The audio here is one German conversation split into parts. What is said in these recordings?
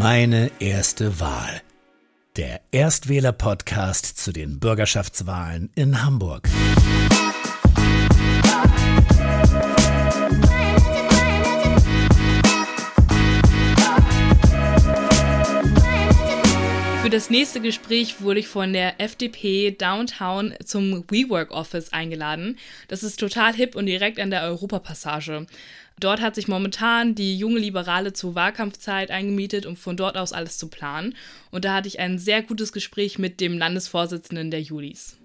Meine erste Wahl. Der Erstwähler-Podcast zu den Bürgerschaftswahlen in Hamburg. Für das nächste Gespräch wurde ich von der FDP Downtown zum WeWork Office eingeladen. Das ist total hip und direkt an der Europapassage. Dort hat sich momentan die junge Liberale zur Wahlkampfzeit eingemietet, um von dort aus alles zu planen. Und da hatte ich ein sehr gutes Gespräch mit dem Landesvorsitzenden der Julis.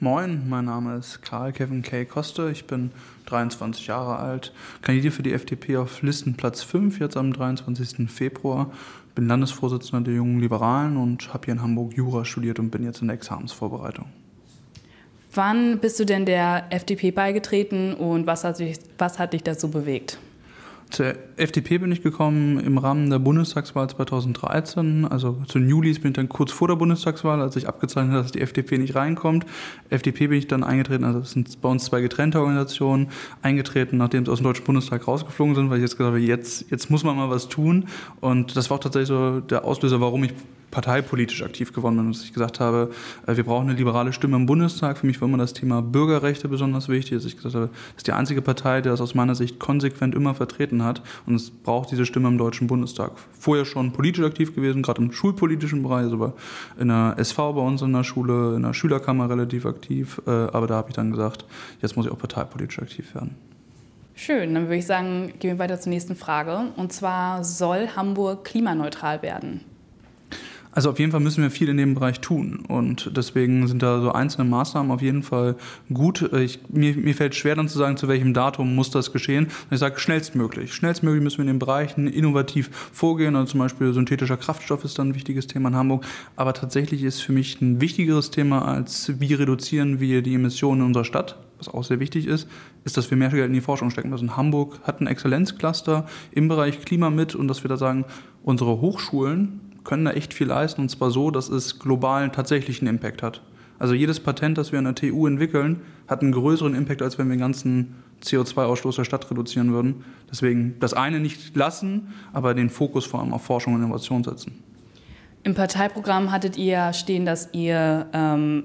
Moin, mein Name ist Karl Kevin K. Koste. Ich bin 23 Jahre alt, kandidiere für die FDP auf Listenplatz 5 jetzt am 23. Februar bin Landesvorsitzender der Jungen Liberalen und habe hier in Hamburg Jura studiert und bin jetzt in der Examensvorbereitung. Wann bist du denn der FDP beigetreten und was hat dich, was hat dich dazu bewegt? Zur FDP bin ich gekommen im Rahmen der Bundestagswahl 2013. Also zu Julis bin ich dann kurz vor der Bundestagswahl, als ich abgezeichnet habe, dass die FDP nicht reinkommt. FDP bin ich dann eingetreten, also es sind bei uns zwei getrennte Organisationen, eingetreten, nachdem sie aus dem Deutschen Bundestag rausgeflogen sind, weil ich jetzt gesagt habe, jetzt, jetzt muss man mal was tun. Und das war auch tatsächlich so der Auslöser, warum ich parteipolitisch aktiv geworden bin, dass ich gesagt habe, äh, wir brauchen eine liberale Stimme im Bundestag. Für mich war immer das Thema Bürgerrechte besonders wichtig, dass ich gesagt habe, das ist die einzige Partei, die das aus meiner Sicht konsequent immer vertreten hat und es braucht diese Stimme im Deutschen Bundestag. Vorher schon politisch aktiv gewesen, gerade im schulpolitischen Bereich, also in der SV bei uns in der Schule, in der Schülerkammer relativ aktiv, äh, aber da habe ich dann gesagt, jetzt muss ich auch parteipolitisch aktiv werden. Schön, dann würde ich sagen, gehen wir weiter zur nächsten Frage. Und zwar soll Hamburg klimaneutral werden? Also auf jeden Fall müssen wir viel in dem Bereich tun und deswegen sind da so einzelne Maßnahmen auf jeden Fall gut. Ich, mir, mir fällt schwer dann zu sagen, zu welchem Datum muss das geschehen. Ich sage schnellstmöglich. Schnellstmöglich müssen wir in den Bereichen innovativ vorgehen. Also zum Beispiel synthetischer Kraftstoff ist dann ein wichtiges Thema in Hamburg. Aber tatsächlich ist für mich ein wichtigeres Thema als wie reduzieren wir die Emissionen in unserer Stadt was auch sehr wichtig ist, ist, dass wir mehr Geld in die Forschung stecken müssen. Hamburg hat ein Exzellenzcluster im Bereich Klima mit und dass wir da sagen, unsere Hochschulen können da echt viel leisten und zwar so, dass es globalen tatsächlichen Impact hat. Also jedes Patent, das wir in der TU entwickeln, hat einen größeren Impact, als wenn wir den ganzen CO2-Ausstoß der Stadt reduzieren würden. Deswegen das eine nicht lassen, aber den Fokus vor allem auf Forschung und Innovation setzen. Im Parteiprogramm hattet ihr stehen, dass ihr ähm,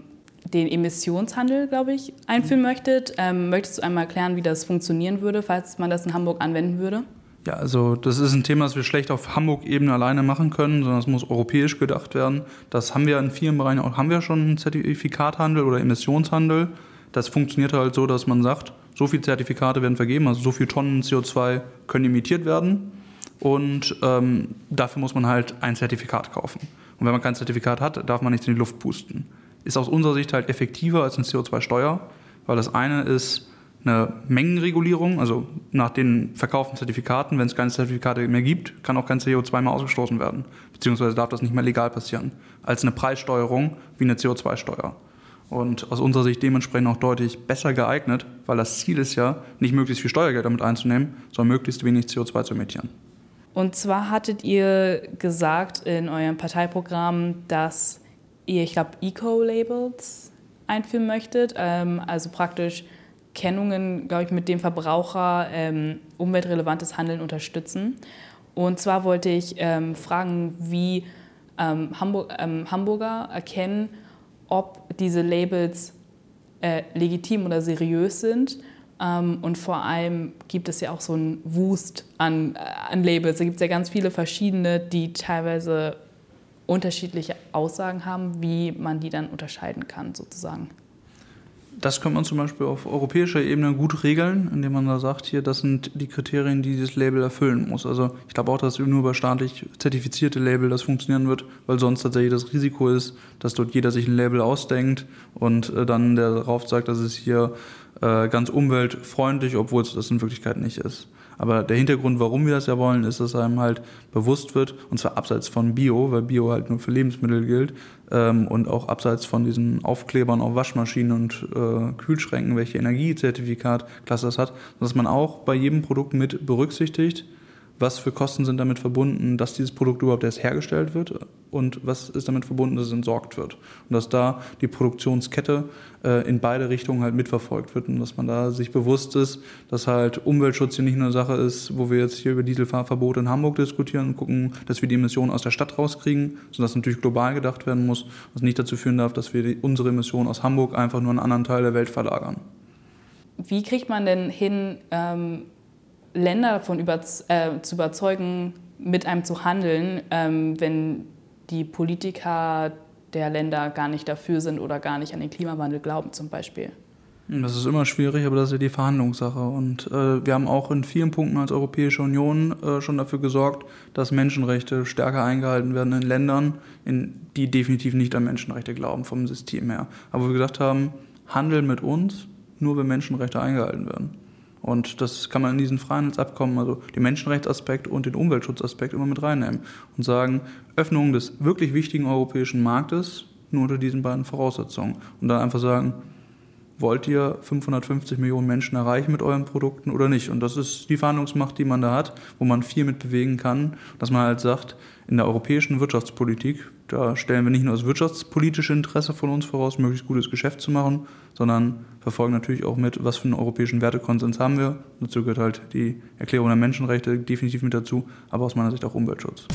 den Emissionshandel, glaube ich, einführen möchtet. Ähm, möchtest du einmal erklären, wie das funktionieren würde, falls man das in Hamburg anwenden würde? Ja, also das ist ein Thema, das wir schlecht auf Hamburg-Ebene alleine machen können, sondern es muss europäisch gedacht werden. Das haben wir in vielen Bereichen auch, haben wir schon einen Zertifikathandel oder Emissionshandel. Das funktioniert halt so, dass man sagt, so viele Zertifikate werden vergeben, also so viele Tonnen CO2 können emittiert werden und ähm, dafür muss man halt ein Zertifikat kaufen. Und wenn man kein Zertifikat hat, darf man nicht in die Luft pusten. Ist aus unserer Sicht halt effektiver als eine CO2-Steuer, weil das eine ist, eine Mengenregulierung, also nach den verkauften Zertifikaten, wenn es keine Zertifikate mehr gibt, kann auch kein CO2 mehr ausgestoßen werden, beziehungsweise darf das nicht mehr legal passieren, als eine Preissteuerung wie eine CO2-Steuer. Und aus unserer Sicht dementsprechend auch deutlich besser geeignet, weil das Ziel ist ja, nicht möglichst viel Steuergeld damit einzunehmen, sondern möglichst wenig CO2 zu emittieren. Und zwar hattet ihr gesagt in eurem Parteiprogramm, dass ihr, ich glaube, Eco-Labels einführen möchtet, ähm, also praktisch Kennungen, glaube ich, mit dem Verbraucher ähm, umweltrelevantes Handeln unterstützen. Und zwar wollte ich ähm, fragen, wie ähm, Hamburg, ähm, Hamburger erkennen, ob diese Labels äh, legitim oder seriös sind. Ähm, und vor allem gibt es ja auch so einen Wust an, äh, an Labels. Da gibt es ja ganz viele verschiedene, die teilweise unterschiedliche Aussagen haben, wie man die dann unterscheiden kann, sozusagen. Das könnte man zum Beispiel auf europäischer Ebene gut regeln, indem man da sagt, hier, das sind die Kriterien, die dieses Label erfüllen muss. Also ich glaube auch, dass nur über staatlich zertifizierte Label das funktionieren wird, weil sonst tatsächlich das Risiko ist, dass dort jeder sich ein Label ausdenkt und äh, dann der darauf sagt, dass es hier äh, ganz umweltfreundlich, obwohl es das in Wirklichkeit nicht ist. Aber der Hintergrund, warum wir das ja wollen, ist, dass einem halt bewusst wird, und zwar abseits von Bio, weil Bio halt nur für Lebensmittel gilt, ähm, und auch abseits von diesen Aufklebern auf Waschmaschinen und äh, Kühlschränken, welche Energiezertifikatklasse das hat, dass man auch bei jedem Produkt mit berücksichtigt, was für Kosten sind damit verbunden, dass dieses Produkt überhaupt erst hergestellt wird und was ist damit verbunden, dass es entsorgt wird. Und dass da die Produktionskette äh, in beide Richtungen halt mitverfolgt wird und dass man da sich bewusst ist, dass halt Umweltschutz hier nicht nur eine Sache ist, wo wir jetzt hier über Dieselfahrverbote in Hamburg diskutieren und gucken, dass wir die Emissionen aus der Stadt rauskriegen, sondern dass natürlich global gedacht werden muss, was nicht dazu führen darf, dass wir die, unsere Emissionen aus Hamburg einfach nur in einen anderen Teil der Welt verlagern. Wie kriegt man denn hin, ähm, Länder davon über, äh, zu überzeugen, mit einem zu handeln, ähm, wenn die Politiker der Länder gar nicht dafür sind oder gar nicht an den Klimawandel glauben zum Beispiel? Das ist immer schwierig, aber das ist ja die Verhandlungssache. Und äh, wir haben auch in vielen Punkten als Europäische Union äh, schon dafür gesorgt, dass Menschenrechte stärker eingehalten werden in Ländern, in die definitiv nicht an Menschenrechte glauben vom System her. Aber wir gesagt haben, Handel mit uns, nur wenn Menschenrechte eingehalten werden. Und das kann man in diesen Freihandelsabkommen, also den Menschenrechtsaspekt und den Umweltschutzaspekt immer mit reinnehmen und sagen, Öffnung des wirklich wichtigen europäischen Marktes nur unter diesen beiden Voraussetzungen. Und dann einfach sagen, wollt ihr 550 Millionen Menschen erreichen mit euren Produkten oder nicht? Und das ist die Verhandlungsmacht, die man da hat, wo man viel mit bewegen kann, dass man halt sagt, in der europäischen Wirtschaftspolitik, da stellen wir nicht nur das wirtschaftspolitische Interesse von uns voraus, möglichst gutes Geschäft zu machen, sondern verfolgen natürlich auch mit, was für einen europäischen Wertekonsens haben wir. Dazu gehört halt die Erklärung der Menschenrechte definitiv mit dazu, aber aus meiner Sicht auch Umweltschutz.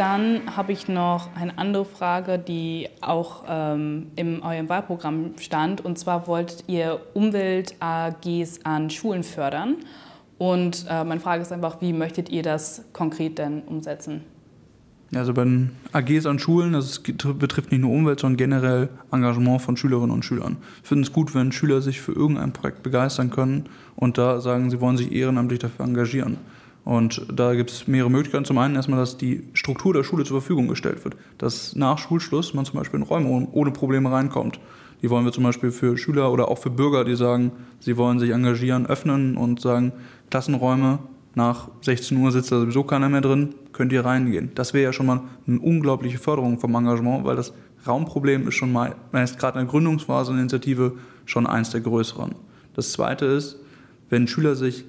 Dann habe ich noch eine andere Frage, die auch ähm, in eurem Wahlprogramm stand. Und zwar wolltet ihr Umwelt-AGs an Schulen fördern. Und äh, meine Frage ist einfach, wie möchtet ihr das konkret denn umsetzen? Also bei den AGs an Schulen, das betrifft nicht nur Umwelt, sondern generell Engagement von Schülerinnen und Schülern. Ich finde es gut, wenn Schüler sich für irgendein Projekt begeistern können und da sagen, sie wollen sich ehrenamtlich dafür engagieren. Und da gibt es mehrere Möglichkeiten. Zum einen erstmal, dass die Struktur der Schule zur Verfügung gestellt wird. Dass nach Schulschluss man zum Beispiel in Räume ohne Probleme reinkommt. Die wollen wir zum Beispiel für Schüler oder auch für Bürger, die sagen, sie wollen sich engagieren, öffnen und sagen, Klassenräume, nach 16 Uhr sitzt da sowieso keiner mehr drin, könnt ihr reingehen. Das wäre ja schon mal eine unglaubliche Förderung vom Engagement, weil das Raumproblem ist schon mal, meist gerade in der Gründungsphase einer Initiative, schon eins der größeren. Das zweite ist, wenn Schüler sich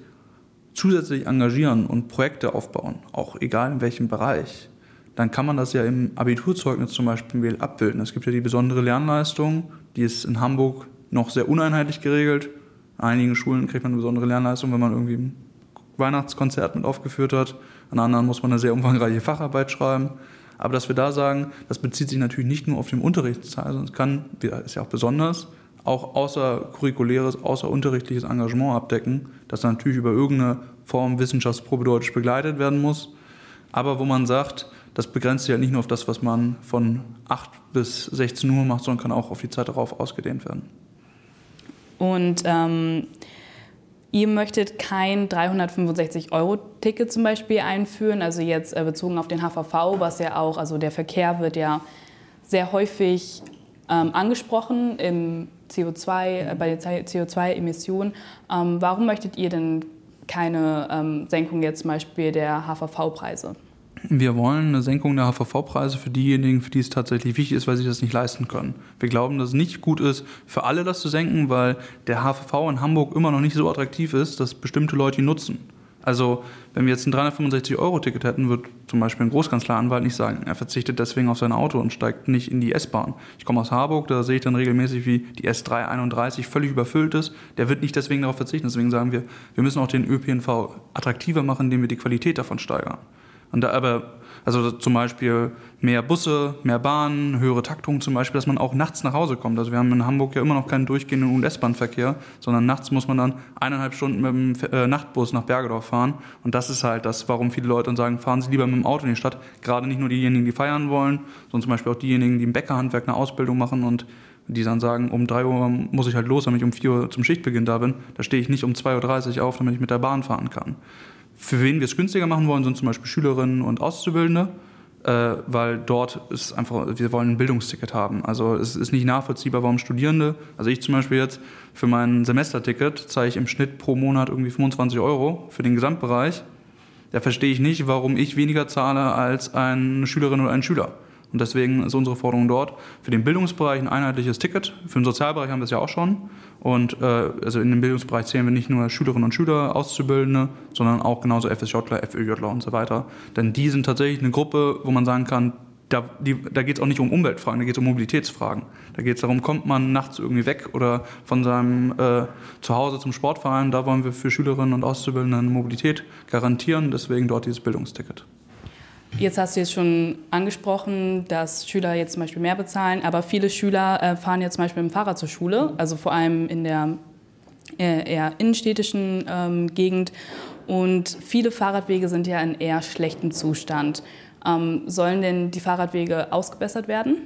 zusätzlich engagieren und Projekte aufbauen, auch egal in welchem Bereich, dann kann man das ja im Abiturzeugnis zum Beispiel abbilden. Es gibt ja die besondere Lernleistung, die ist in Hamburg noch sehr uneinheitlich geregelt. An einigen Schulen kriegt man eine besondere Lernleistung, wenn man irgendwie ein Weihnachtskonzert mit aufgeführt hat. An anderen muss man eine sehr umfangreiche Facharbeit schreiben. Aber dass wir da sagen, das bezieht sich natürlich nicht nur auf den Unterrichtsteil, sondern es kann, ist ja auch besonders, auch außercurriculäres, außerunterrichtliches Engagement abdecken, das natürlich über irgendeine Form wissenschaftsprobedeutisch begleitet werden muss, aber wo man sagt, das begrenzt sich ja nicht nur auf das, was man von 8 bis 16 Uhr macht, sondern kann auch auf die Zeit darauf ausgedehnt werden. Und ähm, ihr möchtet kein 365-Euro-Ticket zum Beispiel einführen, also jetzt äh, bezogen auf den HVV, was ja auch, also der Verkehr wird ja sehr häufig ähm, angesprochen im CO2, äh, bei den CO2-Emissionen. Ähm, warum möchtet ihr denn keine ähm, Senkung jetzt zum Beispiel der HVV-Preise? Wir wollen eine Senkung der HVV-Preise für diejenigen, für die es tatsächlich wichtig ist, weil sie das nicht leisten können. Wir glauben, dass es nicht gut ist, für alle das zu senken, weil der HVV in Hamburg immer noch nicht so attraktiv ist, dass bestimmte Leute ihn nutzen. Also, wenn wir jetzt ein 365-Euro-Ticket hätten, würde zum Beispiel ein Großkanzleranwalt nicht sagen, er verzichtet deswegen auf sein Auto und steigt nicht in die S-Bahn. Ich komme aus Harburg, da sehe ich dann regelmäßig, wie die S331 völlig überfüllt ist. Der wird nicht deswegen darauf verzichten. Deswegen sagen wir, wir müssen auch den ÖPNV attraktiver machen, indem wir die Qualität davon steigern. Und da aber also zum Beispiel mehr Busse, mehr Bahnen, höhere Taktung zum Beispiel, dass man auch nachts nach Hause kommt. Also wir haben in Hamburg ja immer noch keinen durchgehenden U- S-Bahn-Verkehr, sondern nachts muss man dann eineinhalb Stunden mit dem äh, Nachtbus nach Bergedorf fahren. Und das ist halt das, warum viele Leute dann sagen, fahren Sie lieber mit dem Auto in die Stadt. Gerade nicht nur diejenigen, die feiern wollen, sondern zum Beispiel auch diejenigen, die im Bäckerhandwerk eine Ausbildung machen und die dann sagen, um 3 Uhr muss ich halt los, damit ich um 4 Uhr zum Schichtbeginn da bin. Da stehe ich nicht um 2.30 Uhr auf, damit ich mit der Bahn fahren kann. Für wen wir es günstiger machen wollen, sind zum Beispiel Schülerinnen und Auszubildende, äh, weil dort ist einfach, wir wollen ein Bildungsticket haben. Also es ist nicht nachvollziehbar, warum Studierende, also ich zum Beispiel jetzt für mein Semesterticket zahle ich im Schnitt pro Monat irgendwie 25 Euro für den Gesamtbereich. Da verstehe ich nicht, warum ich weniger zahle als eine Schülerin oder ein Schüler. Und deswegen ist unsere Forderung dort für den Bildungsbereich ein einheitliches Ticket. Für den Sozialbereich haben wir es ja auch schon. Und äh, also in den Bildungsbereich zählen wir nicht nur Schülerinnen und Schüler, Auszubildende, sondern auch genauso FSJler, FÖJler und so weiter. Denn die sind tatsächlich eine Gruppe, wo man sagen kann, da, da geht es auch nicht um Umweltfragen, da geht es um Mobilitätsfragen. Da geht es darum, kommt man nachts irgendwie weg oder von seinem äh, Zuhause zum Sportverein. Da wollen wir für Schülerinnen und Auszubildende Mobilität garantieren, deswegen dort dieses Bildungsticket. Jetzt hast du jetzt schon angesprochen, dass Schüler jetzt zum Beispiel mehr bezahlen, aber viele Schüler äh, fahren jetzt zum Beispiel mit dem Fahrrad zur Schule, also vor allem in der äh, eher innenstädtischen ähm, Gegend. Und viele Fahrradwege sind ja in eher schlechtem Zustand. Ähm, sollen denn die Fahrradwege ausgebessert werden?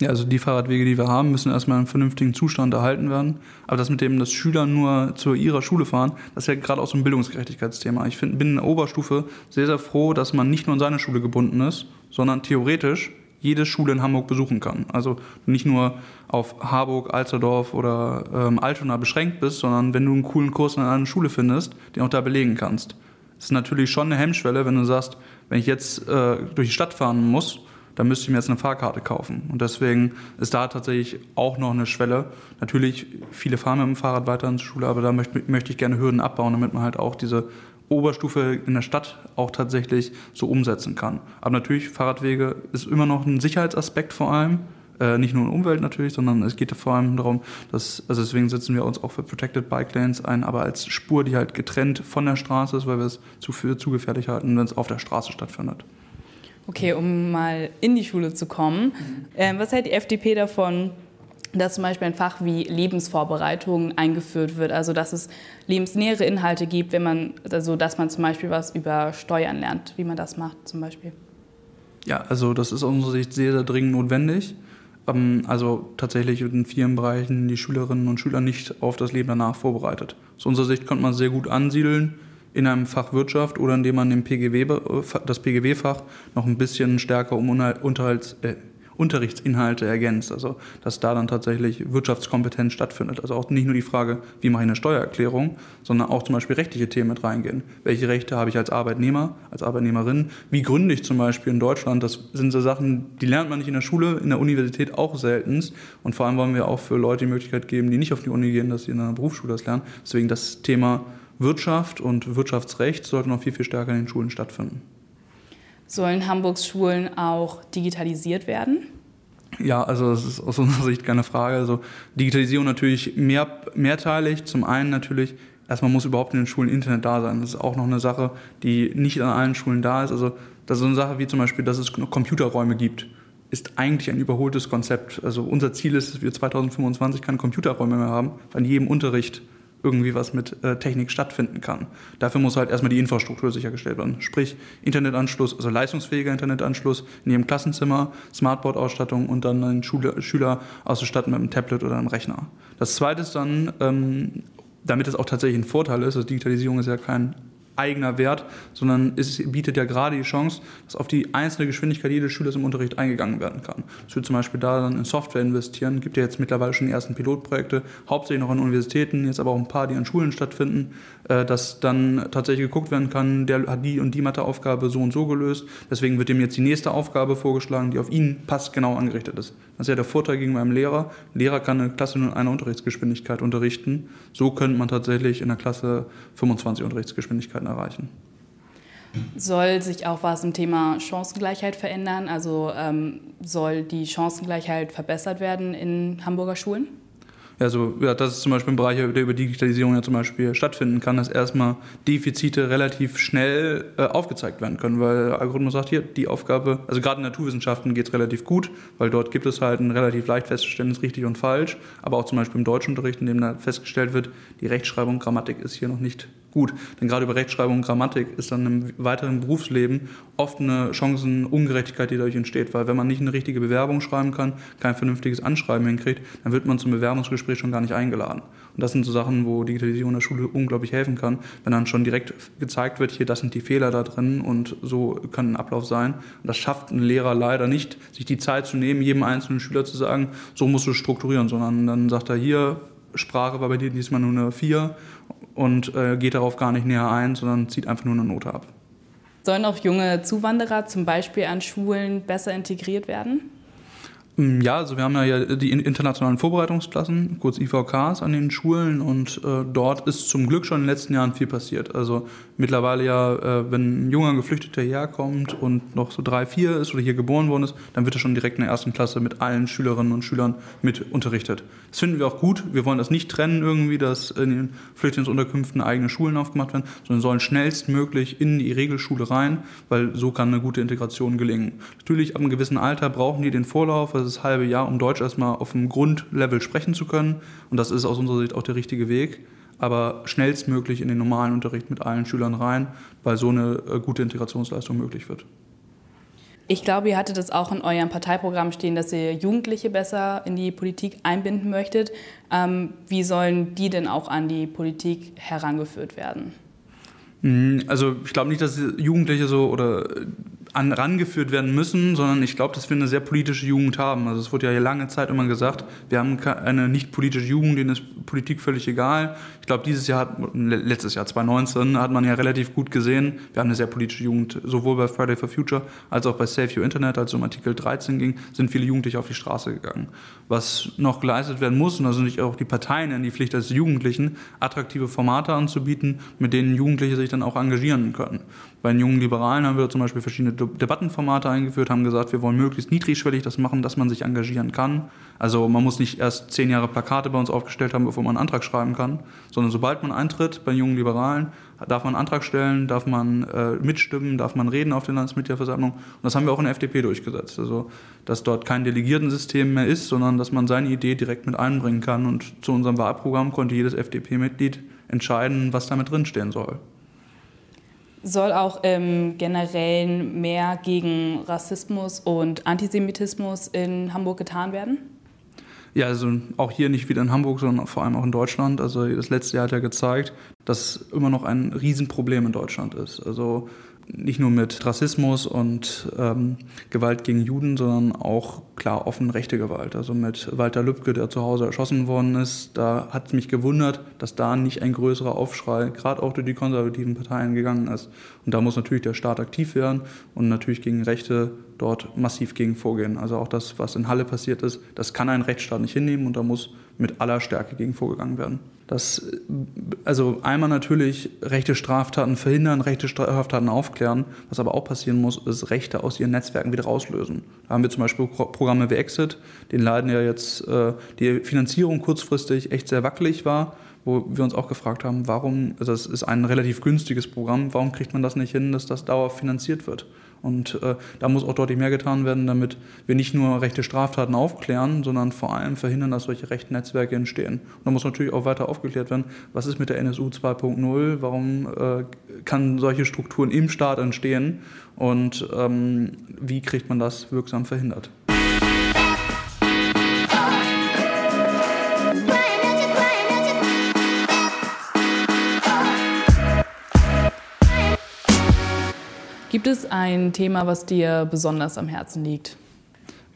Ja, also die Fahrradwege, die wir haben, müssen erstmal in vernünftigen Zustand erhalten werden. Aber das mit dem, dass Schüler nur zu ihrer Schule fahren, das ist ja gerade auch so ein Bildungsgerechtigkeitsthema. Ich find, bin in der Oberstufe sehr, sehr froh, dass man nicht nur an seine Schule gebunden ist, sondern theoretisch jede Schule in Hamburg besuchen kann. Also nicht nur auf Harburg, Alsterdorf oder ähm, Altona beschränkt bist, sondern wenn du einen coolen Kurs an einer Schule findest, den auch da belegen kannst. Das ist natürlich schon eine Hemmschwelle, wenn du sagst, wenn ich jetzt äh, durch die Stadt fahren muss, dann müsste ich mir jetzt eine Fahrkarte kaufen. Und deswegen ist da tatsächlich auch noch eine Schwelle. Natürlich, viele fahren mit dem Fahrrad weiter ins Schule, aber da möchte, möchte ich gerne Hürden abbauen, damit man halt auch diese Oberstufe in der Stadt auch tatsächlich so umsetzen kann. Aber natürlich, Fahrradwege ist immer noch ein Sicherheitsaspekt vor allem. Äh, nicht nur in Umwelt natürlich, sondern es geht vor allem darum, dass, also deswegen setzen wir uns auch für Protected Bike Lanes ein, aber als Spur, die halt getrennt von der Straße ist, weil wir es zu, für zu gefährlich halten, wenn es auf der Straße stattfindet. Okay, um mal in die Schule zu kommen. Ähm, was hält die FDP davon, dass zum Beispiel ein Fach wie Lebensvorbereitung eingeführt wird, also dass es lebensnähere Inhalte gibt, wenn man, also dass man zum Beispiel was über Steuern lernt, wie man das macht zum Beispiel. Ja, also das ist aus unserer Sicht sehr, sehr dringend notwendig. Ähm, also tatsächlich in vielen Bereichen die Schülerinnen und Schüler nicht auf das Leben danach vorbereitet. Aus unserer Sicht konnte man sehr gut ansiedeln in einem Fach Wirtschaft oder indem man dem PGW, das PGW-Fach noch ein bisschen stärker um Unterhalts, äh, Unterrichtsinhalte ergänzt. Also dass da dann tatsächlich Wirtschaftskompetenz stattfindet. Also auch nicht nur die Frage, wie mache ich eine Steuererklärung, sondern auch zum Beispiel rechtliche Themen mit reingehen. Welche Rechte habe ich als Arbeitnehmer, als Arbeitnehmerin? Wie gründe ich zum Beispiel in Deutschland? Das sind so Sachen, die lernt man nicht in der Schule, in der Universität auch seltenst. Und vor allem wollen wir auch für Leute die Möglichkeit geben, die nicht auf die Uni gehen, dass sie in einer Berufsschule das lernen. Deswegen das Thema Wirtschaft und Wirtschaftsrecht sollten noch viel, viel stärker in den Schulen stattfinden. Sollen Hamburgs Schulen auch digitalisiert werden? Ja, also das ist aus unserer Sicht keine Frage. Also Digitalisierung natürlich mehr, mehrteilig. Zum einen natürlich, erstmal muss überhaupt in den Schulen Internet da sein. Das ist auch noch eine Sache, die nicht an allen Schulen da ist. Also das ist so eine Sache wie zum Beispiel, dass es Computerräume gibt ist eigentlich ein überholtes Konzept. Also unser Ziel ist, dass wir 2025 keine Computerräume mehr haben, weil in jedem Unterricht irgendwie was mit äh, Technik stattfinden kann. Dafür muss halt erstmal die Infrastruktur sichergestellt werden. Sprich, Internetanschluss, also leistungsfähiger Internetanschluss in jedem Klassenzimmer, Smartboard-Ausstattung und dann einen Schüler, Schüler auszustatten mit einem Tablet oder einem Rechner. Das zweite ist dann, ähm, damit es auch tatsächlich ein Vorteil ist, also Digitalisierung ist ja kein eigener Wert, sondern es bietet ja gerade die Chance, dass auf die einzelne Geschwindigkeit jedes Schülers im Unterricht eingegangen werden kann. Es wird zum Beispiel da dann in Software investieren, gibt ja jetzt mittlerweile schon die ersten Pilotprojekte, hauptsächlich noch an Universitäten, jetzt aber auch ein paar, die an Schulen stattfinden, äh, dass dann tatsächlich geguckt werden kann, der hat die und die Matheaufgabe so und so gelöst, deswegen wird dem jetzt die nächste Aufgabe vorgeschlagen, die auf ihn passt, genau angerichtet ist. Das ist ja der Vorteil gegenüber einem Lehrer. Ein Lehrer kann eine Klasse nur in einer Unterrichtsgeschwindigkeit unterrichten. So könnte man tatsächlich in der Klasse 25 Unterrichtsgeschwindigkeiten erreichen. Soll sich auch was im Thema Chancengleichheit verändern? Also ähm, soll die Chancengleichheit verbessert werden in Hamburger Schulen? Also ja, das ist zum Beispiel ein Bereich, der über Digitalisierung ja zum Beispiel stattfinden kann, dass erstmal Defizite relativ schnell äh, aufgezeigt werden können, weil der Algorithmus sagt, hier, die Aufgabe, also gerade in Naturwissenschaften geht es relativ gut, weil dort gibt es halt ein relativ leicht festgestelltes richtig und falsch, aber auch zum Beispiel im Deutschunterricht, in dem da festgestellt wird, die Rechtschreibung, Grammatik ist hier noch nicht gut. Denn gerade über Rechtschreibung und Grammatik ist dann im weiteren Berufsleben oft eine Chancenungerechtigkeit, die dadurch entsteht. Weil wenn man nicht eine richtige Bewerbung schreiben kann, kein vernünftiges Anschreiben hinkriegt, dann wird man zum Bewerbungsgespräch schon gar nicht eingeladen. Und das sind so Sachen, wo Digitalisierung in der Schule unglaublich helfen kann, wenn dann schon direkt gezeigt wird, hier, das sind die Fehler da drin und so kann ein Ablauf sein. Und das schafft ein Lehrer leider nicht, sich die Zeit zu nehmen, jedem einzelnen Schüler zu sagen, so musst du strukturieren, sondern dann sagt er hier, Sprache war bei dir diesmal nur eine 4 und äh, geht darauf gar nicht näher ein, sondern zieht einfach nur eine Note ab. Sollen auch junge Zuwanderer zum Beispiel an Schulen besser integriert werden? Mm, ja, also wir haben ja die internationalen Vorbereitungsklassen, kurz IVKs an den Schulen und äh, dort ist zum Glück schon in den letzten Jahren viel passiert. Also mittlerweile ja, äh, wenn ein junger Geflüchteter herkommt und noch so drei, vier ist oder hier geboren worden ist, dann wird er schon direkt in der ersten Klasse mit allen Schülerinnen und Schülern mit unterrichtet. Das finden wir auch gut. Wir wollen das nicht trennen irgendwie, dass in den Flüchtlingsunterkünften eigene Schulen aufgemacht werden, sondern sollen schnellstmöglich in die Regelschule rein, weil so kann eine gute Integration gelingen. Natürlich ab einem gewissen Alter brauchen die den Vorlauf, also das halbe Jahr, um Deutsch erstmal auf dem Grundlevel sprechen zu können. Und das ist aus unserer Sicht auch der richtige Weg. Aber schnellstmöglich in den normalen Unterricht mit allen Schülern rein, weil so eine äh, gute Integrationsleistung möglich wird. Ich glaube, ihr hattet es auch in eurem Parteiprogramm stehen, dass ihr Jugendliche besser in die Politik einbinden möchtet. Ähm, wie sollen die denn auch an die Politik herangeführt werden? Mhm, also ich glaube nicht, dass Jugendliche so oder an, rangeführt werden müssen, sondern ich glaube, dass wir eine sehr politische Jugend haben. Also es wurde ja lange Zeit immer gesagt, wir haben eine nicht politische Jugend, denen ist Politik völlig egal. Ich glaube, dieses Jahr, hat, letztes Jahr 2019, hat man ja relativ gut gesehen, wir haben eine sehr politische Jugend, sowohl bei Friday for Future als auch bei Save Your Internet, als es um Artikel 13 ging, sind viele Jugendliche auf die Straße gegangen. Was noch geleistet werden muss, und da sind auch die Parteien in die Pflicht als Jugendlichen, attraktive Formate anzubieten, mit denen Jugendliche sich dann auch engagieren können. Bei den jungen Liberalen haben wir zum Beispiel verschiedene Debattenformate eingeführt, haben gesagt, wir wollen möglichst niedrigschwellig das machen, dass man sich engagieren kann. Also man muss nicht erst zehn Jahre Plakate bei uns aufgestellt haben, bevor man einen Antrag schreiben kann, sondern sobald man eintritt bei den jungen Liberalen, darf man einen Antrag stellen, darf man äh, mitstimmen, darf man reden auf der Landesmitgliederversammlung. Und das haben wir auch in der FDP durchgesetzt. Also dass dort kein Delegiertensystem mehr ist, sondern dass man seine Idee direkt mit einbringen kann. Und zu unserem Wahlprogramm konnte jedes FDP-Mitglied entscheiden, was damit drinstehen soll. Soll auch im Generellen mehr gegen Rassismus und Antisemitismus in Hamburg getan werden? Ja, also auch hier nicht wieder in Hamburg, sondern vor allem auch in Deutschland. Also das letzte Jahr hat ja gezeigt, dass immer noch ein Riesenproblem in Deutschland ist. Also nicht nur mit Rassismus und ähm, Gewalt gegen Juden, sondern auch klar offen rechte Gewalt. Also mit Walter Lübcke, der zu Hause erschossen worden ist, da hat es mich gewundert, dass da nicht ein größerer Aufschrei, gerade auch durch die konservativen Parteien gegangen ist. Und da muss natürlich der Staat aktiv werden und natürlich gegen Rechte dort massiv gegen vorgehen. Also auch das, was in Halle passiert ist, das kann ein Rechtsstaat nicht hinnehmen und da muss mit aller Stärke gegen vorgegangen werden. Das, also einmal natürlich rechte Straftaten verhindern, rechte Straftaten aufklären. Was aber auch passieren muss, ist Rechte aus ihren Netzwerken wieder rauslösen. Da haben wir zum Beispiel Programme wie Exit, den leiden ja jetzt äh, die Finanzierung kurzfristig echt sehr wackelig war, wo wir uns auch gefragt haben, warum, also das ist ein relativ günstiges Programm, warum kriegt man das nicht hin, dass das dauerhaft finanziert wird? Und äh, da muss auch deutlich mehr getan werden, damit wir nicht nur rechte Straftaten aufklären, sondern vor allem verhindern, dass solche rechten Netzwerke entstehen. Und da muss natürlich auch weiter aufgeklärt werden, was ist mit der NSU 2.0, warum äh, kann solche Strukturen im Staat entstehen und ähm, wie kriegt man das wirksam verhindert. Gibt es ein Thema, was dir besonders am Herzen liegt?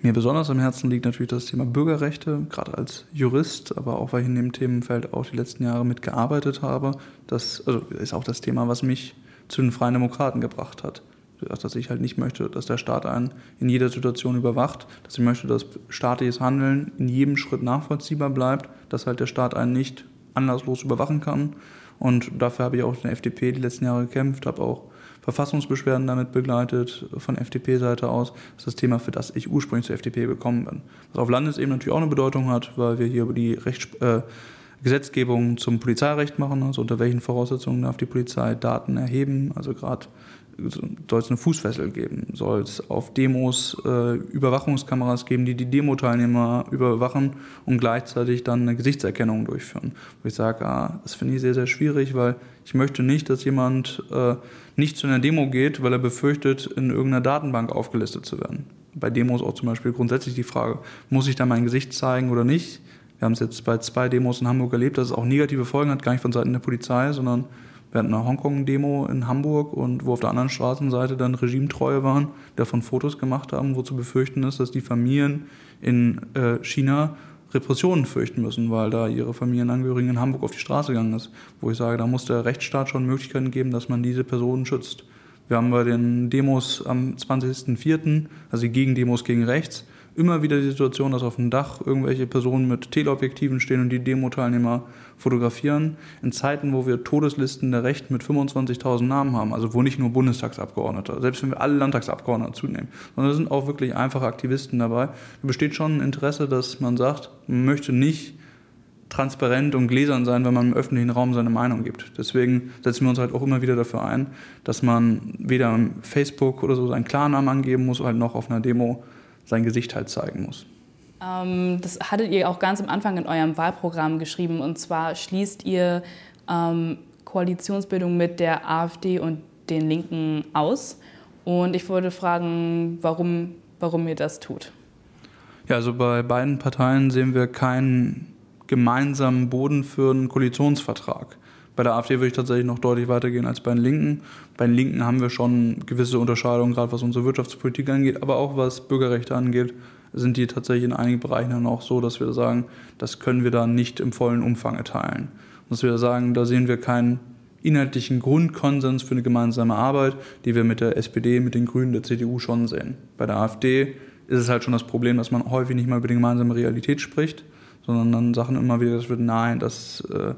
Mir besonders am Herzen liegt natürlich das Thema Bürgerrechte, gerade als Jurist, aber auch weil ich in dem Themenfeld auch die letzten Jahre mitgearbeitet habe. Das also ist auch das Thema, was mich zu den Freien Demokraten gebracht hat. Dass ich halt nicht möchte, dass der Staat einen in jeder Situation überwacht, dass ich möchte, dass staatliches Handeln in jedem Schritt nachvollziehbar bleibt, dass halt der Staat einen nicht anlasslos überwachen kann. Und dafür habe ich auch in der FDP die letzten Jahre gekämpft, habe auch Verfassungsbeschwerden damit begleitet von FDP-Seite aus. Das ist das Thema, für das ich ursprünglich zur FDP gekommen bin. Was auf Landesebene natürlich auch eine Bedeutung hat, weil wir hier über die Rechts äh, Gesetzgebung zum Polizeirecht machen, also unter welchen Voraussetzungen darf die Polizei Daten erheben, also gerade soll es eine Fußfessel geben, soll es auf Demos äh, Überwachungskameras geben, die die Demo-Teilnehmer überwachen und gleichzeitig dann eine Gesichtserkennung durchführen. Wo ich sage, ah, das finde ich sehr, sehr schwierig, weil ich möchte nicht, dass jemand äh, nicht zu einer Demo geht, weil er befürchtet, in irgendeiner Datenbank aufgelistet zu werden. Bei Demos auch zum Beispiel grundsätzlich die Frage, muss ich da mein Gesicht zeigen oder nicht? Wir haben es jetzt bei zwei Demos in Hamburg erlebt, dass es auch negative Folgen hat, gar nicht von Seiten der Polizei, sondern wir hatten eine Hongkong-Demo in Hamburg und wo auf der anderen Straßenseite dann Regimetreue waren, davon Fotos gemacht haben, wo zu befürchten ist, dass die Familien in äh, China Repressionen fürchten müssen, weil da ihre Familienangehörigen in Hamburg auf die Straße gegangen ist. Wo ich sage, da muss der Rechtsstaat schon Möglichkeiten geben, dass man diese Personen schützt. Wir haben bei den Demos am 20.04., also die Gegendemos gegen rechts, immer wieder die Situation, dass auf dem Dach irgendwelche Personen mit Teleobjektiven stehen und die Demo-Teilnehmer fotografieren. In Zeiten, wo wir Todeslisten der Rechten mit 25.000 Namen haben, also wo nicht nur Bundestagsabgeordnete, selbst wenn wir alle Landtagsabgeordnete zunehmen, sondern es sind auch wirklich einfache Aktivisten dabei. Da besteht schon ein Interesse, dass man sagt, man möchte nicht transparent und gläsern sein, wenn man im öffentlichen Raum seine Meinung gibt. Deswegen setzen wir uns halt auch immer wieder dafür ein, dass man weder Facebook oder so seinen Klarnamen angeben muss, halt noch auf einer Demo sein Gesicht halt zeigen muss. Ähm, das hattet ihr auch ganz am Anfang in eurem Wahlprogramm geschrieben. Und zwar schließt ihr ähm, Koalitionsbildung mit der AfD und den Linken aus. Und ich wollte fragen, warum, warum ihr das tut. Ja, also bei beiden Parteien sehen wir keinen gemeinsamen Boden für einen Koalitionsvertrag. Bei der AfD würde ich tatsächlich noch deutlich weitergehen als bei den Linken. Bei den Linken haben wir schon gewisse Unterscheidungen, gerade was unsere Wirtschaftspolitik angeht, aber auch was Bürgerrechte angeht, sind die tatsächlich in einigen Bereichen dann auch so, dass wir sagen, das können wir da nicht im vollen Umfang erteilen. Dass wir sagen, da sehen wir keinen inhaltlichen Grundkonsens für eine gemeinsame Arbeit, die wir mit der SPD, mit den Grünen, der CDU schon sehen. Bei der AfD ist es halt schon das Problem, dass man häufig nicht mal über die gemeinsame Realität spricht, sondern dann Sachen immer wieder, das wird nein, das äh,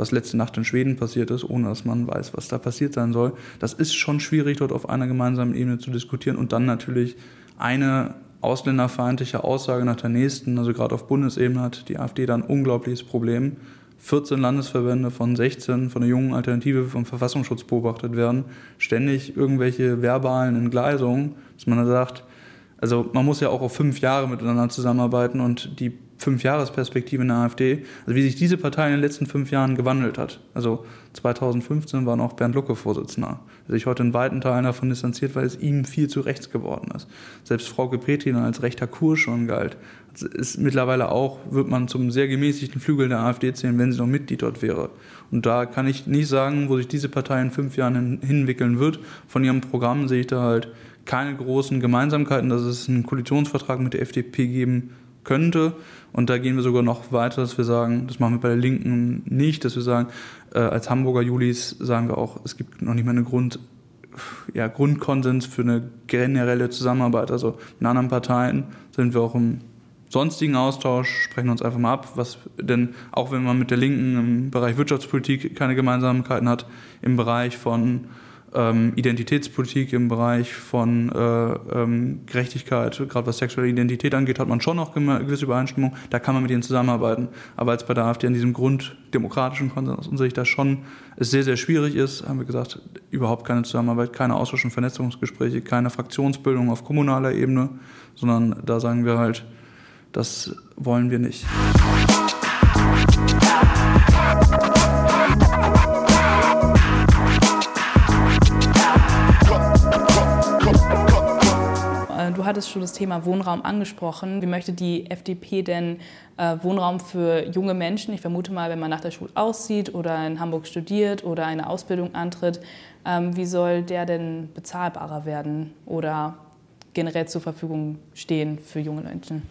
was letzte Nacht in Schweden passiert ist, ohne dass man weiß, was da passiert sein soll. Das ist schon schwierig, dort auf einer gemeinsamen Ebene zu diskutieren und dann natürlich eine ausländerfeindliche Aussage nach der nächsten, also gerade auf Bundesebene hat die AfD da ein unglaubliches Problem. 14 Landesverbände von 16 von der jungen Alternative vom Verfassungsschutz beobachtet werden, ständig irgendwelche verbalen Entgleisungen, dass man da sagt, also man muss ja auch auf fünf Jahre miteinander zusammenarbeiten und die Fünfjahresperspektive in der AfD, also wie sich diese Partei in den letzten fünf Jahren gewandelt hat. Also 2015 war noch Bernd Lucke Vorsitzender, der sich heute in weiten Teilen davon distanziert, weil es ihm viel zu rechts geworden ist. Selbst Frau Petri dann als rechter Kurs schon galt. Also ist mittlerweile auch, wird man zum sehr gemäßigten Flügel der AfD zählen, wenn sie noch Mitglied dort wäre. Und da kann ich nicht sagen, wo sich diese Partei in fünf Jahren hin, hinwickeln wird. Von ihrem Programm sehe ich da halt keine großen Gemeinsamkeiten, dass es einen Koalitionsvertrag mit der FDP geben könnte. Und da gehen wir sogar noch weiter, dass wir sagen, das machen wir bei der Linken nicht, dass wir sagen, äh, als Hamburger Julis sagen wir auch, es gibt noch nicht mal einen Grund, ja, Grundkonsens für eine generelle Zusammenarbeit. Also in anderen Parteien sind wir auch im sonstigen Austausch, sprechen uns einfach mal ab, was denn auch wenn man mit der Linken im Bereich Wirtschaftspolitik keine Gemeinsamkeiten hat, im Bereich von ähm, Identitätspolitik im Bereich von äh, ähm, Gerechtigkeit, gerade was sexuelle Identität angeht, hat man schon noch gewisse Übereinstimmung. Da kann man mit ihnen zusammenarbeiten. Aber als bei der AfD an diesem grunddemokratischen Konsens aus unserer Sicht das schon es sehr, sehr schwierig ist, haben wir gesagt, überhaupt keine Zusammenarbeit, keine Austausch- und Vernetzungsgespräche, keine Fraktionsbildung auf kommunaler Ebene, sondern da sagen wir halt, das wollen wir nicht. Du hattest schon das Thema Wohnraum angesprochen. Wie möchte die FDP denn äh, Wohnraum für junge Menschen? Ich vermute mal, wenn man nach der Schule aussieht oder in Hamburg studiert oder eine Ausbildung antritt, ähm, wie soll der denn bezahlbarer werden oder generell zur Verfügung stehen für junge Menschen?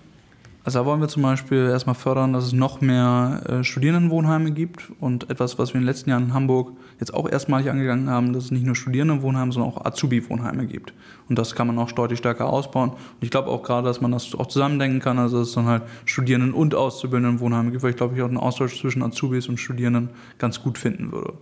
Also da wollen wir zum Beispiel erstmal fördern, dass es noch mehr äh, Studierendenwohnheime gibt und etwas, was wir in den letzten Jahren in Hamburg jetzt auch erstmalig angegangen haben, dass es nicht nur Studierendenwohnheime, sondern auch Azubi-Wohnheime gibt. Und das kann man auch deutlich stärker ausbauen. Und ich glaube auch gerade, dass man das auch zusammendenken kann, also dass es dann halt Studierenden- und Auszubildendenwohnheime gibt, weil ich glaube, ich auch einen Austausch zwischen Azubis und Studierenden ganz gut finden würde.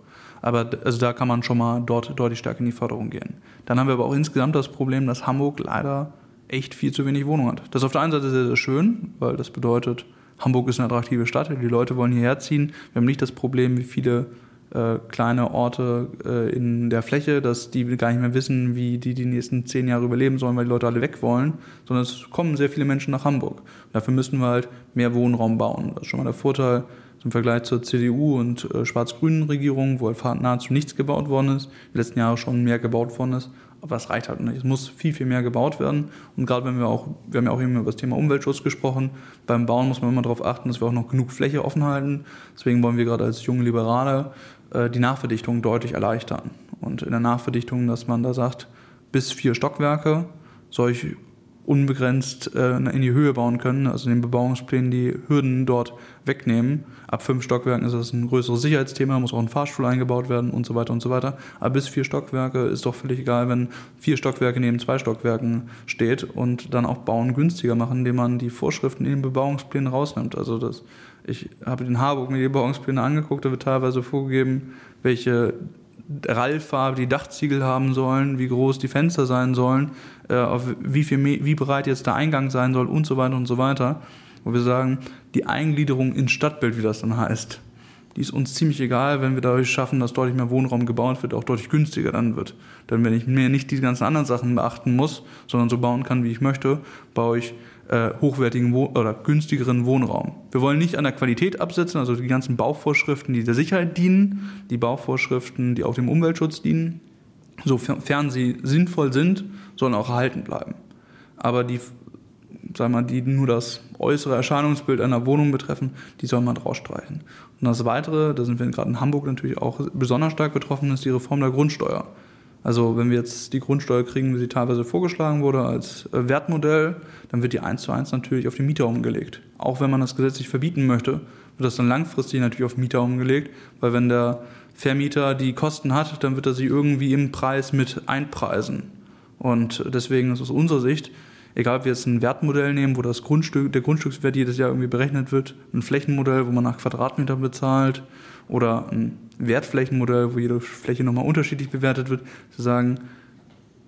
Aber also da kann man schon mal dort deutlich stärker in die Förderung gehen. Dann haben wir aber auch insgesamt das Problem, dass Hamburg leider echt viel zu wenig Wohnungen hat. Das ist auf der einen Seite sehr, sehr schön, weil das bedeutet, Hamburg ist eine attraktive Stadt, die Leute wollen hierher ziehen. Wir haben nicht das Problem, wie viele äh, kleine Orte äh, in der Fläche, dass die gar nicht mehr wissen, wie die die nächsten zehn Jahre überleben sollen, weil die Leute alle weg wollen, sondern es kommen sehr viele Menschen nach Hamburg. Und dafür müssen wir halt mehr Wohnraum bauen. Das ist schon mal der Vorteil im Vergleich zur CDU und äh, schwarz-grünen Regierung, wo halt nahezu nichts gebaut worden ist, die letzten Jahre schon mehr gebaut worden ist. Aber es reicht halt nicht. Es muss viel, viel mehr gebaut werden. Und gerade wenn wir auch, wir haben ja auch eben über das Thema Umweltschutz gesprochen, beim Bauen muss man immer darauf achten, dass wir auch noch genug Fläche offen halten. Deswegen wollen wir gerade als junge Liberale äh, die Nachverdichtung deutlich erleichtern. Und in der Nachverdichtung, dass man da sagt, bis vier Stockwerke, solch unbegrenzt äh, in die Höhe bauen können, also in den Bebauungsplänen die Hürden dort wegnehmen. Ab fünf Stockwerken ist das ein größeres Sicherheitsthema, muss auch ein Fahrstuhl eingebaut werden und so weiter und so weiter. Aber bis vier Stockwerke ist doch völlig egal, wenn vier Stockwerke neben zwei Stockwerken steht und dann auch Bauen günstiger machen, indem man die Vorschriften in den Bebauungsplänen rausnimmt. Also das, ich habe den Harburg mir die Bebauungspläne angeguckt, da wird teilweise vorgegeben, welche Rallfarbe die Dachziegel haben sollen, wie groß die Fenster sein sollen, äh, auf wie, viel, wie breit jetzt der Eingang sein soll und so weiter und so weiter. Wo wir sagen, die Eingliederung ins Stadtbild, wie das dann heißt, die ist uns ziemlich egal, wenn wir dadurch schaffen, dass deutlich mehr Wohnraum gebaut wird, auch deutlich günstiger dann wird. Denn wenn ich mir nicht die ganzen anderen Sachen beachten muss, sondern so bauen kann, wie ich möchte, baue ich äh, hochwertigen Wohn oder günstigeren Wohnraum. Wir wollen nicht an der Qualität absetzen, also die ganzen Bauvorschriften, die der Sicherheit dienen, die Bauvorschriften, die auch dem Umweltschutz dienen, sofern sie sinnvoll sind, sollen auch erhalten bleiben. Aber die, sagen wir, die nur das äußere Erscheinungsbild einer Wohnung betreffen, die soll man rausstreichen. Und das Weitere, da sind wir gerade in Hamburg natürlich auch besonders stark betroffen, ist die Reform der Grundsteuer. Also wenn wir jetzt die Grundsteuer kriegen, wie sie teilweise vorgeschlagen wurde als äh, Wertmodell, dann wird die eins zu eins natürlich auf die Mieter umgelegt. Auch wenn man das gesetzlich verbieten möchte, wird das dann langfristig natürlich auf Mieter umgelegt, weil wenn der Vermieter die Kosten hat, dann wird er sie irgendwie im Preis mit einpreisen. Und deswegen ist aus unserer Sicht, egal ob wir jetzt ein Wertmodell nehmen, wo das Grundstück, der Grundstückswert jedes Jahr irgendwie berechnet wird, ein Flächenmodell, wo man nach Quadratmeter bezahlt, oder ein Wertflächenmodell, wo jede Fläche nochmal unterschiedlich bewertet wird, zu sagen,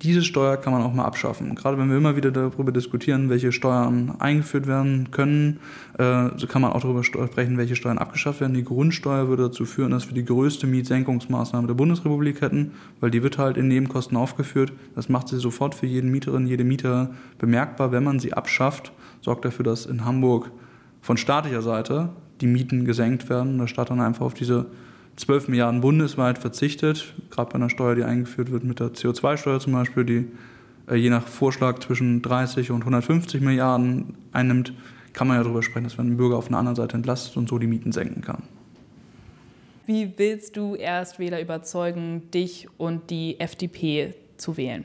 diese Steuer kann man auch mal abschaffen. Gerade wenn wir immer wieder darüber diskutieren, welche Steuern eingeführt werden können, äh, so kann man auch darüber sprechen, welche Steuern abgeschafft werden. Die Grundsteuer würde dazu führen, dass wir die größte Mietsenkungsmaßnahme der Bundesrepublik hätten, weil die wird halt in Nebenkosten aufgeführt. Das macht sie sofort für jeden Mieterin, jede Mieter bemerkbar. Wenn man sie abschafft, sorgt dafür, dass in Hamburg von staatlicher Seite die Mieten gesenkt werden. Der Staat dann einfach auf diese 12 Milliarden bundesweit verzichtet, gerade bei einer Steuer, die eingeführt wird mit der CO2-Steuer zum Beispiel, die äh, je nach Vorschlag zwischen 30 und 150 Milliarden einnimmt, kann man ja darüber sprechen, dass man den Bürger auf einer anderen Seite entlastet und so die Mieten senken kann. Wie willst du Erstwähler überzeugen, dich und die FDP zu wählen?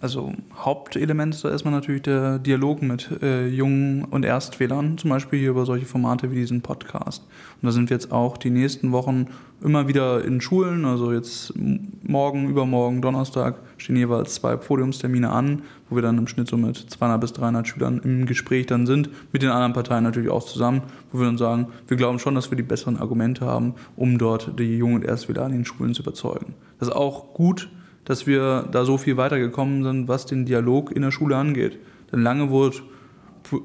Also Hauptelement ist da erstmal natürlich der Dialog mit äh, Jungen und Erstwählern, zum Beispiel hier über solche Formate wie diesen Podcast. Und da sind wir jetzt auch die nächsten Wochen immer wieder in Schulen, also jetzt morgen, übermorgen, Donnerstag stehen jeweils zwei Podiumstermine an, wo wir dann im Schnitt so mit 200 bis 300 Schülern im Gespräch dann sind, mit den anderen Parteien natürlich auch zusammen, wo wir dann sagen, wir glauben schon, dass wir die besseren Argumente haben, um dort die Jungen und Erstwähler an den Schulen zu überzeugen. Das ist auch gut, dass wir da so viel weitergekommen sind, was den Dialog in der Schule angeht. Denn lange wurde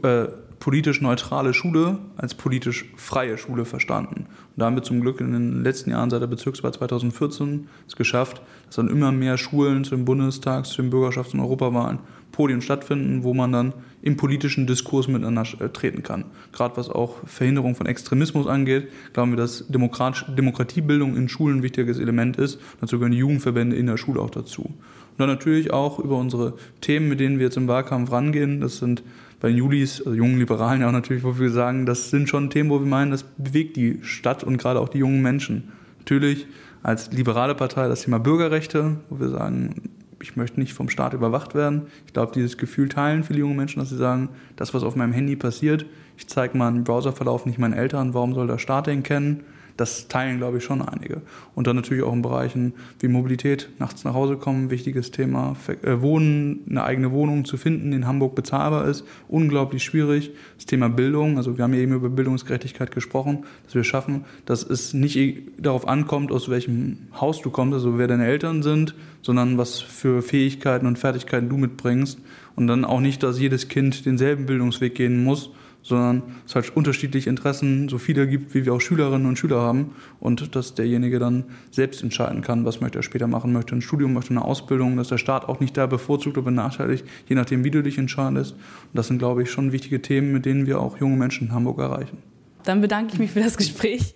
äh, politisch neutrale Schule als politisch freie Schule verstanden. Und da haben wir zum Glück in den letzten Jahren seit der Bezirkswahl 2014 es geschafft, dass dann immer mehr Schulen zu den Bundestags-, zu den Bürgerschafts- und Europawahlen Podien stattfinden, wo man dann im politischen Diskurs miteinander äh, treten kann. Gerade was auch Verhinderung von Extremismus angeht, glauben wir, dass Demokratiebildung in Schulen ein wichtiges Element ist. Dazu gehören die Jugendverbände in der Schule auch dazu. Und dann natürlich auch über unsere Themen, mit denen wir jetzt im Wahlkampf rangehen. Das sind bei den Julis, also jungen Liberalen ja auch natürlich, wo wir sagen, das sind schon Themen, wo wir meinen, das bewegt die Stadt und gerade auch die jungen Menschen. Natürlich als liberale Partei das Thema Bürgerrechte, wo wir sagen, ich möchte nicht vom Staat überwacht werden. Ich glaube, dieses Gefühl teilen viele junge Menschen, dass sie sagen, das, was auf meinem Handy passiert, ich zeige meinen Browserverlauf nicht meinen Eltern, warum soll der Staat den kennen? Das teilen, glaube ich, schon einige. Und dann natürlich auch in Bereichen wie Mobilität, nachts nach Hause kommen, wichtiges Thema. Äh, Wohnen, eine eigene Wohnung zu finden, in Hamburg bezahlbar ist, unglaublich schwierig. Das Thema Bildung, also wir haben ja eben über Bildungsgerechtigkeit gesprochen, dass wir schaffen, dass es nicht darauf ankommt, aus welchem Haus du kommst, also wer deine Eltern sind, sondern was für Fähigkeiten und Fertigkeiten du mitbringst. Und dann auch nicht, dass jedes Kind denselben Bildungsweg gehen muss, sondern es halt unterschiedliche Interessen, so viele gibt, wie wir auch Schülerinnen und Schüler haben und dass derjenige dann selbst entscheiden kann, was möchte er später machen, möchte ein Studium, möchte eine Ausbildung, dass der Staat auch nicht da bevorzugt oder benachteiligt, je nachdem, wie du dich entscheidest. Und das sind, glaube ich, schon wichtige Themen, mit denen wir auch junge Menschen in Hamburg erreichen. Dann bedanke ich mich für das Gespräch.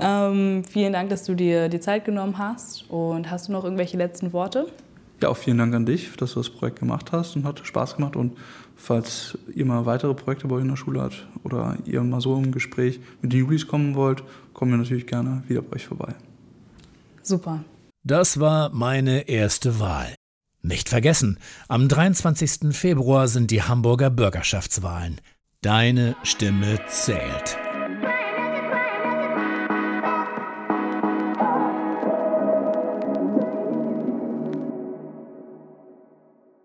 Ähm, vielen Dank, dass du dir die Zeit genommen hast. Und hast du noch irgendwelche letzten Worte? Ja, auch vielen Dank an dich, dass du das Projekt gemacht hast und hat Spaß gemacht. Und falls ihr mal weitere Projekte bei euch in der Schule habt oder ihr mal so im Gespräch mit den Julis kommen wollt, kommen wir natürlich gerne wieder bei euch vorbei. Super. Das war meine erste Wahl. Nicht vergessen, am 23. Februar sind die Hamburger Bürgerschaftswahlen. Deine Stimme zählt.